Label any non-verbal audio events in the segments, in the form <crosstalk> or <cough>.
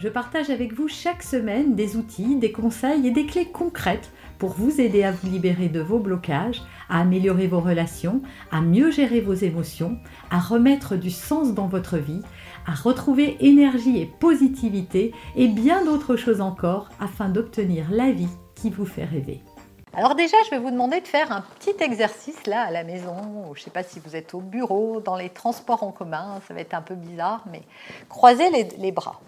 je partage avec vous chaque semaine des outils, des conseils et des clés concrètes pour vous aider à vous libérer de vos blocages, à améliorer vos relations, à mieux gérer vos émotions, à remettre du sens dans votre vie, à retrouver énergie et positivité et bien d'autres choses encore afin d'obtenir la vie qui vous fait rêver. Alors déjà, je vais vous demander de faire un petit exercice là à la maison. Je ne sais pas si vous êtes au bureau, dans les transports en commun, ça va être un peu bizarre, mais croisez les, bras.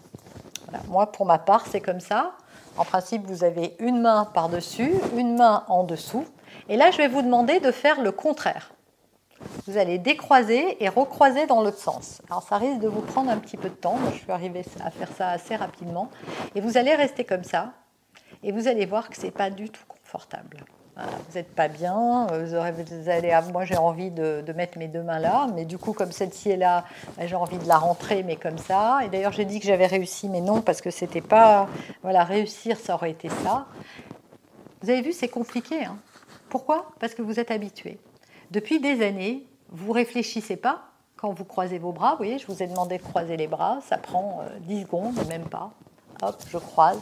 Moi, pour ma part, c'est comme ça. En principe, vous avez une main par-dessus, une main en dessous. Et là, je vais vous demander de faire le contraire. Vous allez décroiser et recroiser dans l'autre sens. Alors ça risque de vous prendre un petit peu de temps. je suis arrivée à faire ça assez rapidement. Et vous allez rester comme ça. Et vous allez voir que ce n'est pas du tout confortable vous n'êtes pas bien, vous, allez, moi j'ai envie de, mettre mes deux mains là, mais du coup comme celle-ci est là, bah, j'ai envie de la rentrer, mais comme ça. Et d'ailleurs j'ai dit que j'avais réussi, mais non, parce que c'était pas, voilà, réussir ça aurait été ça. Vous avez vu, c'est compliqué. Hein. Pourquoi? Parce que vous êtes habitué. Depuis des années, vous réfléchissez pas quand vous croisez vos bras. Vous voyez, je vous ai demandé de croiser les bras, ça prend 10 euh, secondes, même pas. Hop, je croise,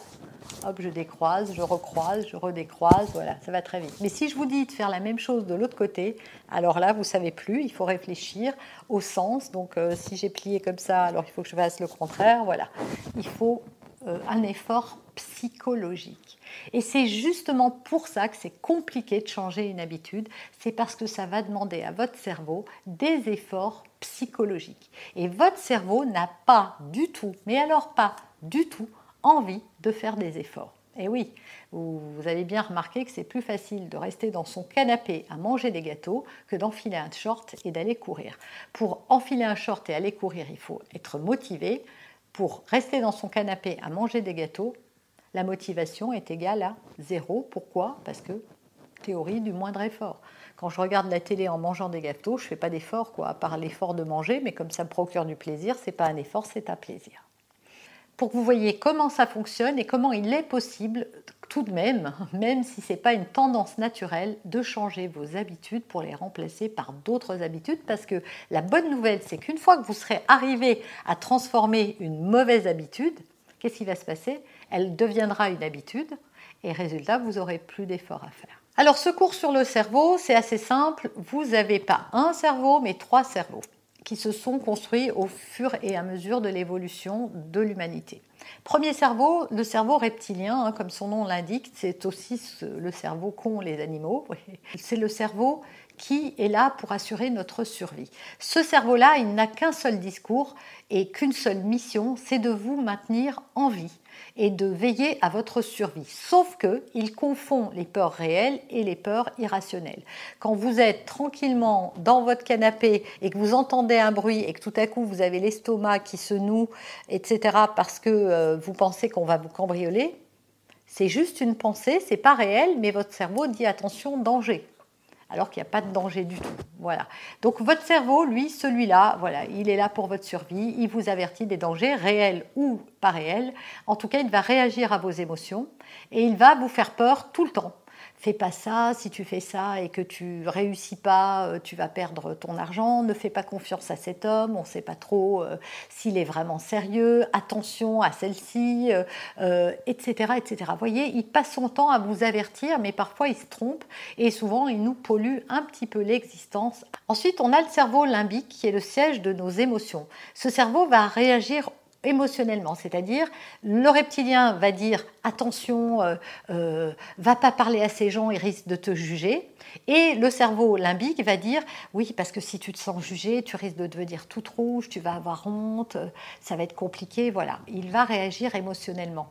hop, je décroise, je recroise, je redécroise, voilà, ça va très vite. Mais si je vous dis de faire la même chose de l'autre côté, alors là, vous savez plus, il faut réfléchir au sens. Donc, euh, si j'ai plié comme ça, alors il faut que je fasse le contraire, voilà. Il faut euh, un effort psychologique. Et c'est justement pour ça que c'est compliqué de changer une habitude, c'est parce que ça va demander à votre cerveau des efforts psychologiques. Et votre cerveau n'a pas du tout, mais alors pas du tout, envie de faire des efforts. Et oui, vous, avez bien remarqué que c'est plus facile de rester dans son canapé à manger des gâteaux que d'enfiler un short et d'aller courir. Pour enfiler un short et aller courir, il faut être motivé. Pour rester dans son canapé à manger des gâteaux, la motivation est égale à zéro. Pourquoi? Parce que théorie du moindre effort. Quand je regarde la télé en mangeant des gâteaux, je ne fais pas d'effort, quoi, à part l'effort de manger, mais comme ça me procure du plaisir, c'est pas un effort, c'est un plaisir pour que vous voyez comment ça fonctionne et comment il est possible tout de même, <laughs> même si ce n'est pas une tendance naturelle, de changer vos habitudes pour les remplacer par d'autres habitudes. Parce que la bonne nouvelle, c'est qu'une fois que vous serez arrivé à transformer une mauvaise habitude, qu'est-ce qui va se passer? Elle deviendra une habitude et résultat, vous n'aurez plus d'efforts à faire. Alors ce cours sur le cerveau, c'est assez simple. Vous n'avez pas un cerveau, mais trois cerveaux qui se sont construits au fur et à mesure de l'évolution de l'humanité. Premier cerveau, le cerveau reptilien, hein, comme son nom l'indique, c'est aussi le cerveau qu'ont les animaux. <laughs> C'est le cerveau qui est là pour assurer notre survie. Ce cerveau-là, il n'a qu'un seul discours et qu'une seule mission, c'est de vous maintenir en vie et de veiller à votre survie. Sauf que il confond les peurs réelles et les peurs irrationnelles. Quand vous êtes tranquillement dans votre canapé et que vous entendez un bruit et que tout à coup vous avez l'estomac qui se noue, etc., parce que euh, vous pensez qu'on va vous cambrioler, c'est juste une pensée, c'est pas réel, mais votre cerveau dit attention, danger alors qu'il n'y a pas de danger du tout. Voilà. Donc votre cerveau, lui, celui-là, voilà, il est là pour votre survie, il vous avertit des dangers réels ou pas réels. En tout cas, il va réagir à vos émotions et il va vous faire peur tout le temps fais pas ça, si tu fais ça et que tu réussis pas, euh, tu vas perdre ton argent, ne fais pas confiance à cet homme, on ne sait pas trop euh, s'il est vraiment sérieux, attention à celle-ci, etc., etc. Vous voyez, il passe son temps à vous avertir, mais parfois il se trompe et souvent il nous pollue un petit peu l'existence. Ensuite, on a le cerveau limbique qui est le siège de nos émotions. Ce cerveau va réagir émotionnellement, c'est-à-dire le reptilien va dire attention, euh, euh, va pas parler à ces gens, ils risquent de te juger, et le cerveau limbique va dire oui parce que si tu te sens jugé, tu risques de devenir toute rouge, tu vas avoir honte, ça va être compliqué, voilà, il va réagir émotionnellement.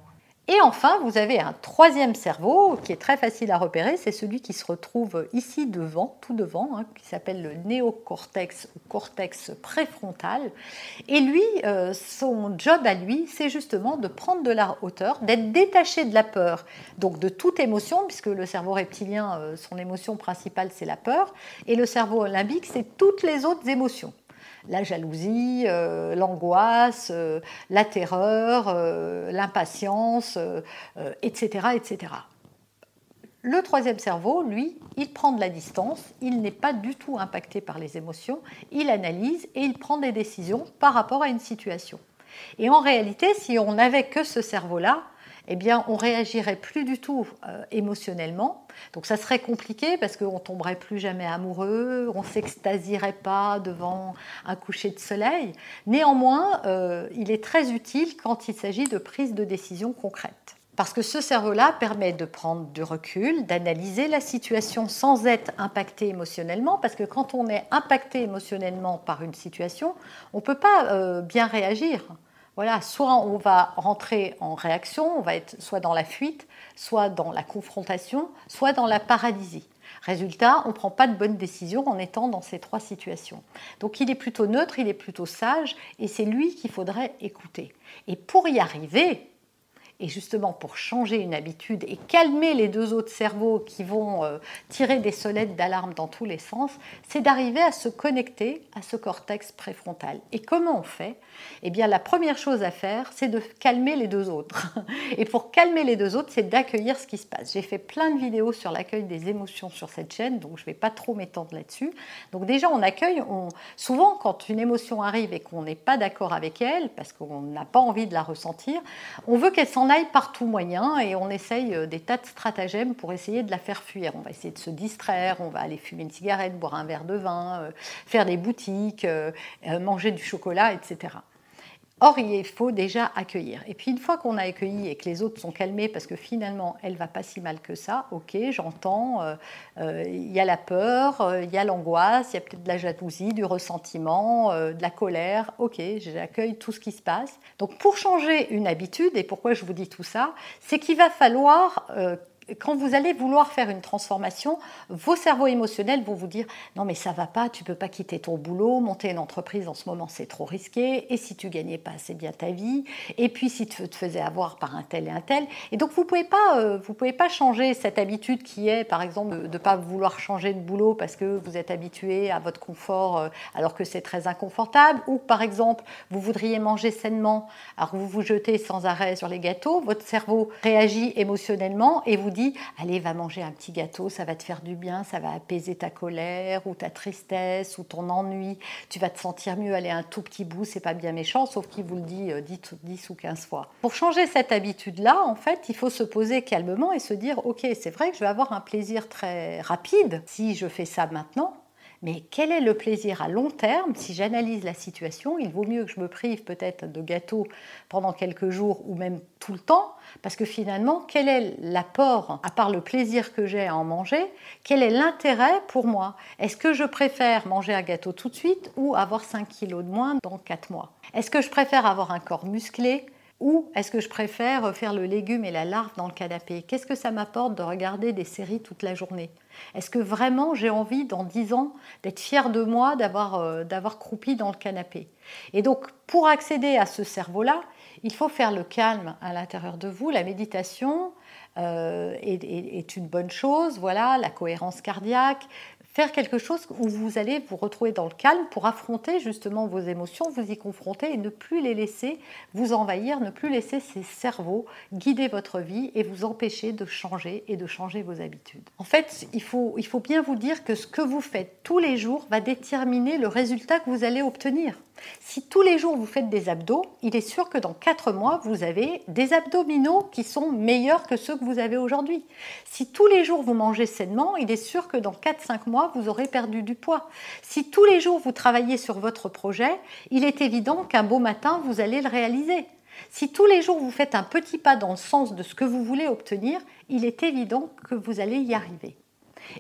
Et enfin, vous avez un troisième cerveau qui est très facile à repérer, c'est celui qui se retrouve ici devant, tout devant, hein, qui s'appelle le néocortex ou cortex préfrontal. Et lui, euh, son job à lui, c'est justement de prendre de la hauteur, d'être détaché de la peur, donc de toute émotion, puisque le cerveau reptilien, euh, son émotion principale, c'est la peur, et le cerveau limbique, c'est toutes les autres émotions la jalousie, euh, l'angoisse, euh, la terreur, euh, l'impatience, etc., etc. Le troisième cerveau, lui, il prend de la distance, il n'est pas du tout impacté par les émotions, il analyse et il prend des décisions par rapport à une situation. Et en réalité, si on n'avait que ce cerveau-là, eh bien, on réagirait plus du tout euh, émotionnellement. Donc, ça serait compliqué parce qu'on tomberait plus jamais amoureux, on s'extasierait pas devant un coucher de soleil. Néanmoins, euh, il est très utile quand il s'agit de prise de décision concrète. Parce que ce cerveau-là permet de prendre du recul, d'analyser la situation sans être impacté émotionnellement. Parce que quand on est impacté émotionnellement par une situation, on ne peut pas euh, bien réagir. Voilà, soit on va rentrer en réaction, on va être soit dans la fuite, soit dans la confrontation, soit dans la paralysie. Résultat, on ne prend pas de bonnes décisions en étant dans ces trois situations. Donc il est plutôt neutre, il est plutôt sage, et c'est lui qu'il faudrait écouter. Et pour y arriver, et justement, pour changer une habitude et calmer les deux autres cerveaux qui vont euh, tirer des sonnettes d'alarme dans tous les sens, c'est d'arriver à se connecter à ce cortex préfrontal. Et comment on fait? Eh bien, la première chose à faire, c'est de calmer les deux autres. <laughs> Et pour calmer les deux autres, c'est d'accueillir ce qui se passe. J'ai fait plein de vidéos sur l'accueil des émotions sur cette chaîne, donc je ne vais pas trop m'étendre là-dessus. Donc déjà, on accueille, souvent quand une émotion arrive et qu'on n'est pas d'accord avec elle, parce qu'on n'a pas envie de la ressentir, on veut qu'elle s'en aille par tout moyen et on essaye euh, des tas de stratagèmes pour essayer de la faire fuir. On va essayer de se distraire, on va aller fumer une cigarette, boire un verre de vin, euh, faire des boutiques, euh, manger du chocolat, etc. Or, il faut déjà accueillir. Et puis, une fois qu'on a accueilli et que les autres sont calmés, parce que finalement, elle va pas si mal que ça, ok, j'entends, euh, euh, il y a la peur, euh, il y a l'angoisse, il y a peut-être de la jalousie, du ressentiment, de la colère, ok, j'accueille tout ce qui se passe. Donc, pour changer une habitude, et pourquoi je vous dis tout ça, c'est qu'il va falloir quand vous allez vouloir faire une transformation, vos cerveaux émotionnels vont vous dire non mais ça va pas, tu peux pas quitter ton boulot, monter une entreprise en ce moment c'est trop risqué, et si tu gagnais pas assez bien ta vie, et puis si tu te faisais avoir par un tel et un tel, et donc vous pouvez pas euh, vous pouvez pas changer cette habitude qui est par exemple de ne pas vouloir changer de boulot parce que vous êtes habitué à votre confort euh, alors que c'est très inconfortable, ou par exemple vous voudriez manger sainement alors vous vous jetez sans arrêt sur les gâteaux, votre cerveau réagit émotionnellement et vous dit allez, va manger un petit gâteau, ça va te faire du bien, ça va apaiser ta colère ou ta tristesse ou ton ennui, tu vas te sentir mieux, allez, un tout petit bout, c'est pas bien méchant, sauf qu'il vous le dit 10, euh, 10 ou 15 fois. Pour changer cette habitude-là, en fait, il faut se poser calmement et se dire, ok, c'est vrai que je vais avoir un plaisir très rapide si je fais ça maintenant, mais quel est le plaisir à long terme? Si j'analyse la situation, il vaut mieux que je me prive peut-être de gâteau pendant quelques jours ou même tout le temps, parce que finalement, quel est l'apport, à part le plaisir que j'ai à en manger, quel est l'intérêt pour moi? Est-ce que je préfère manger un gâteau tout de suite ou avoir 5 kilos de moins dans 4 mois? Est-ce que je préfère avoir un corps musclé ou est-ce que je préfère faire le légume et la larve dans le canapé? Qu'est-ce que ça m'apporte de regarder des séries toute la journée? Est-ce que vraiment j'ai envie, dans 10 ans, d'être fière de moi, euh, d'avoir croupi dans le canapé? Et donc, pour accéder à ce cerveau-là, il faut faire le calme à l'intérieur de vous. La méditation euh, est, est, une bonne chose, voilà, la cohérence cardiaque, faire quelque chose où vous allez vous retrouver dans le calme pour affronter justement vos émotions, vous y confronter et ne plus les laisser vous envahir, ne plus laisser ces cerveaux guider votre vie et vous empêcher de changer et de changer vos habitudes. En fait, il faut, il faut bien vous dire que ce que vous faites tous les jours va déterminer le résultat que vous allez obtenir. Si tous les jours vous faites des abdos, il est sûr que dans 4 mois, vous avez des abdominaux qui sont meilleurs que ceux que vous avez aujourd'hui. Si tous les jours vous mangez sainement, il est sûr que dans 4-5 mois, vous aurez perdu du poids. Si tous les jours vous travaillez sur votre projet, il est évident qu'un beau matin, vous allez le réaliser. Si tous les jours vous faites un petit pas dans le sens de ce que vous voulez obtenir, il est évident que vous allez y arriver.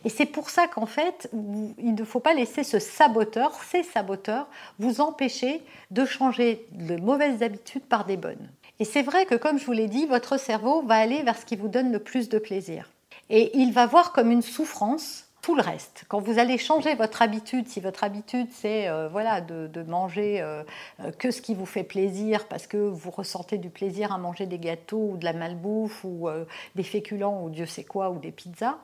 Et c'est pour ça qu'en fait, il ne faut pas laisser ce saboteur, ces saboteurs, vous empêcher de changer de mauvaises habitudes par des bonnes. Et c'est vrai que, comme je vous l'ai dit, votre cerveau va aller vers ce qui vous donne le plus de plaisir. Et il va voir comme une souffrance tout le reste. Quand vous allez changer votre habitude, si votre habitude c'est euh, voilà, de, manger euh, euh, que ce qui vous fait plaisir parce que vous ressentez du plaisir à manger des gâteaux ou de la malbouffe ou des féculents ou Dieu sait quoi ou des pizzas,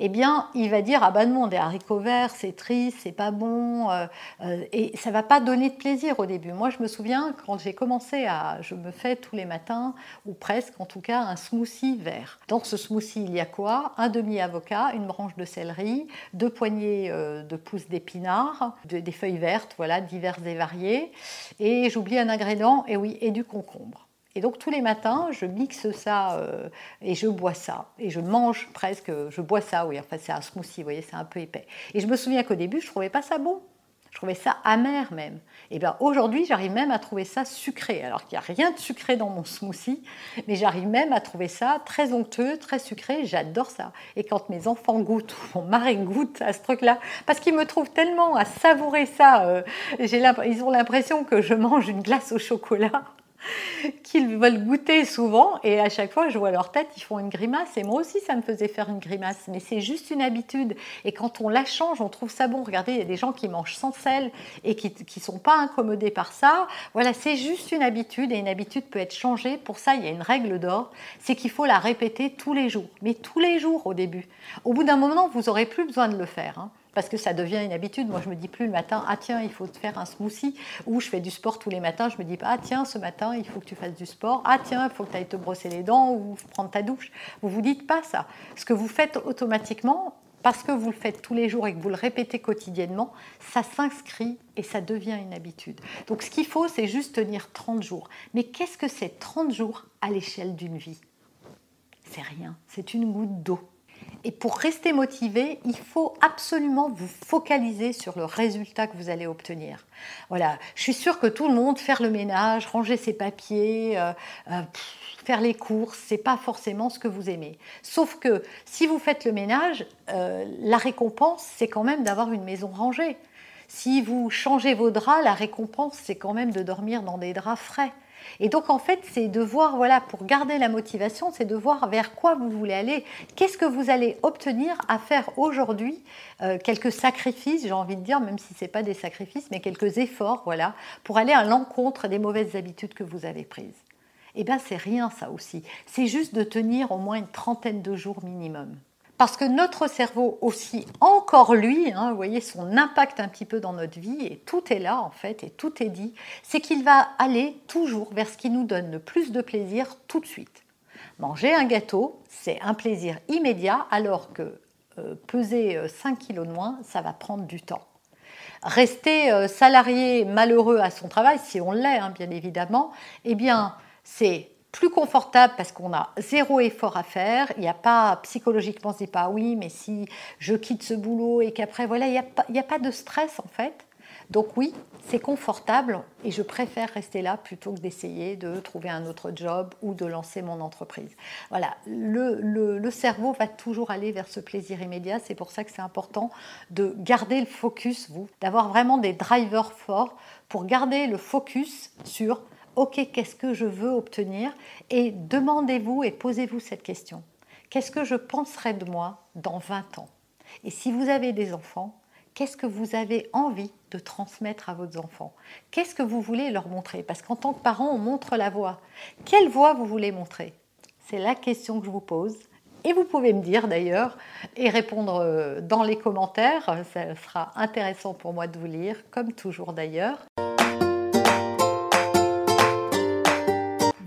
eh bien, il va dire ah ben non, des haricots verts, c'est triste, c'est pas bon, euh, euh, et ça va pas donner de plaisir au début. Moi, je me souviens quand j'ai commencé à, je me fais tous les matins ou presque, en tout cas, un smoothie vert. Dans ce smoothie, il y a quoi? Un demi avocat, une branche de céleri, deux poignées euh, de pousses d'épinards, des feuilles vertes, voilà, diverses et variées, et j'oublie un ingrédient, et oui, et du concombre. Et donc tous les matins, je mixe ça euh, et je bois ça. Et je mange presque, je bois ça, oui, enfin c'est un smoothie, vous voyez, c'est un peu épais. Et je me souviens qu'au début, je trouvais pas ça bon. Je trouvais ça amer même. Et bien aujourd'hui, j'arrive même à trouver ça sucré. Alors qu'il n'y a rien de sucré dans mon smoothie, mais j'arrive même à trouver ça très onctueux, très sucré. J'adore ça. Et quand mes enfants goûtent, ou mon mari goûte à ce truc-là, parce qu'ils me trouvent tellement à savourer ça, euh, ils ont l'impression que je mange une glace au chocolat. Qu'ils veulent goûter souvent et à chaque fois je vois leur tête, ils font une grimace et moi aussi ça me faisait faire une grimace mais c'est juste une habitude et quand on la change on trouve ça bon. Regardez, il y a des gens qui mangent sans sel et qui ne sont pas incommodés par ça. Voilà, c'est juste une habitude et une habitude peut être changée. Pour ça, il y a une règle d'or, c'est qu'il faut la répéter tous les jours, mais tous les jours au début. Au bout d'un moment, vous n'aurez plus besoin de le faire. Hein parce que ça devient une habitude. Moi, je me dis plus le matin, ah tiens, il faut te faire un smoothie, ou je fais du sport tous les matins, je me dis pas, ah tiens, ce matin, il faut que tu fasses du sport, ah tiens, il faut que tu ailles te brosser les dents ou prendre ta douche. Vous vous dites pas ça. Ce que vous faites automatiquement, parce que vous le faites tous les jours et que vous le répétez quotidiennement, ça s'inscrit et ça devient une habitude. Donc ce qu'il faut, c'est juste tenir 30 jours. Mais qu'est-ce que c'est 30 jours à l'échelle d'une vie? C'est rien, c'est une goutte d'eau. Et pour rester motivé, il faut absolument vous focaliser sur le résultat que vous allez obtenir. Voilà, je suis sûre que tout le monde, faire le ménage, ranger ses papiers, euh, euh, faire les courses, c'est pas forcément ce que vous aimez. Sauf que si vous faites le ménage, euh, la récompense, c'est quand même d'avoir une maison rangée. Si vous changez vos draps, la récompense, c'est quand même de dormir dans des draps frais. Et donc en fait, c'est de voir, voilà, pour garder la motivation, c'est de voir vers quoi vous voulez aller. Qu'est-ce que vous allez obtenir à faire aujourd'hui euh, Quelques sacrifices, j'ai envie de dire, même si ce n'est pas des sacrifices, mais quelques efforts, voilà, pour aller à l'encontre des mauvaises habitudes que vous avez prises. Eh bien, c'est rien ça aussi. C'est juste de tenir au moins une trentaine de jours minimum. Parce que notre cerveau aussi, encore lui, hein, vous voyez son impact un petit peu dans notre vie, et tout est là en fait, et tout est dit, c'est qu'il va aller toujours vers ce qui nous donne le plus de plaisir tout de suite. Manger un gâteau, c'est un plaisir immédiat, alors que euh, peser 5 euh, kilos de moins, ça va prendre du temps. Rester euh, salarié malheureux à son travail, si on l'est hein, bien évidemment, eh bien c'est plus confortable parce qu'on a zéro effort à faire. Il n'y a pas, psychologiquement, c'est pas oui, mais si je quitte ce boulot et qu'après, voilà, il n'y a, pas, de stress en fait. Donc oui, c'est confortable et je préfère rester là plutôt que d'essayer de trouver un autre job ou de lancer mon entreprise. Voilà, le cerveau va toujours aller vers ce plaisir immédiat. C'est pour ça que c'est important de garder le focus, vous, d'avoir vraiment des drivers forts pour garder le focus sur OK, qu'est-ce que je veux obtenir? Et demandez-vous et posez-vous cette question. Qu'est-ce que je penserai de moi dans 20 ans? Et si vous avez des enfants, qu'est-ce que vous avez envie de transmettre à vos enfants? Qu'est-ce que vous voulez leur montrer? Parce qu'en tant que parent, on montre la voie. Quelle voie vous voulez montrer? C'est la question que je vous pose. Et vous pouvez me dire d'ailleurs et répondre euh, dans les commentaires. Ça sera intéressant pour moi de vous lire, comme toujours d'ailleurs.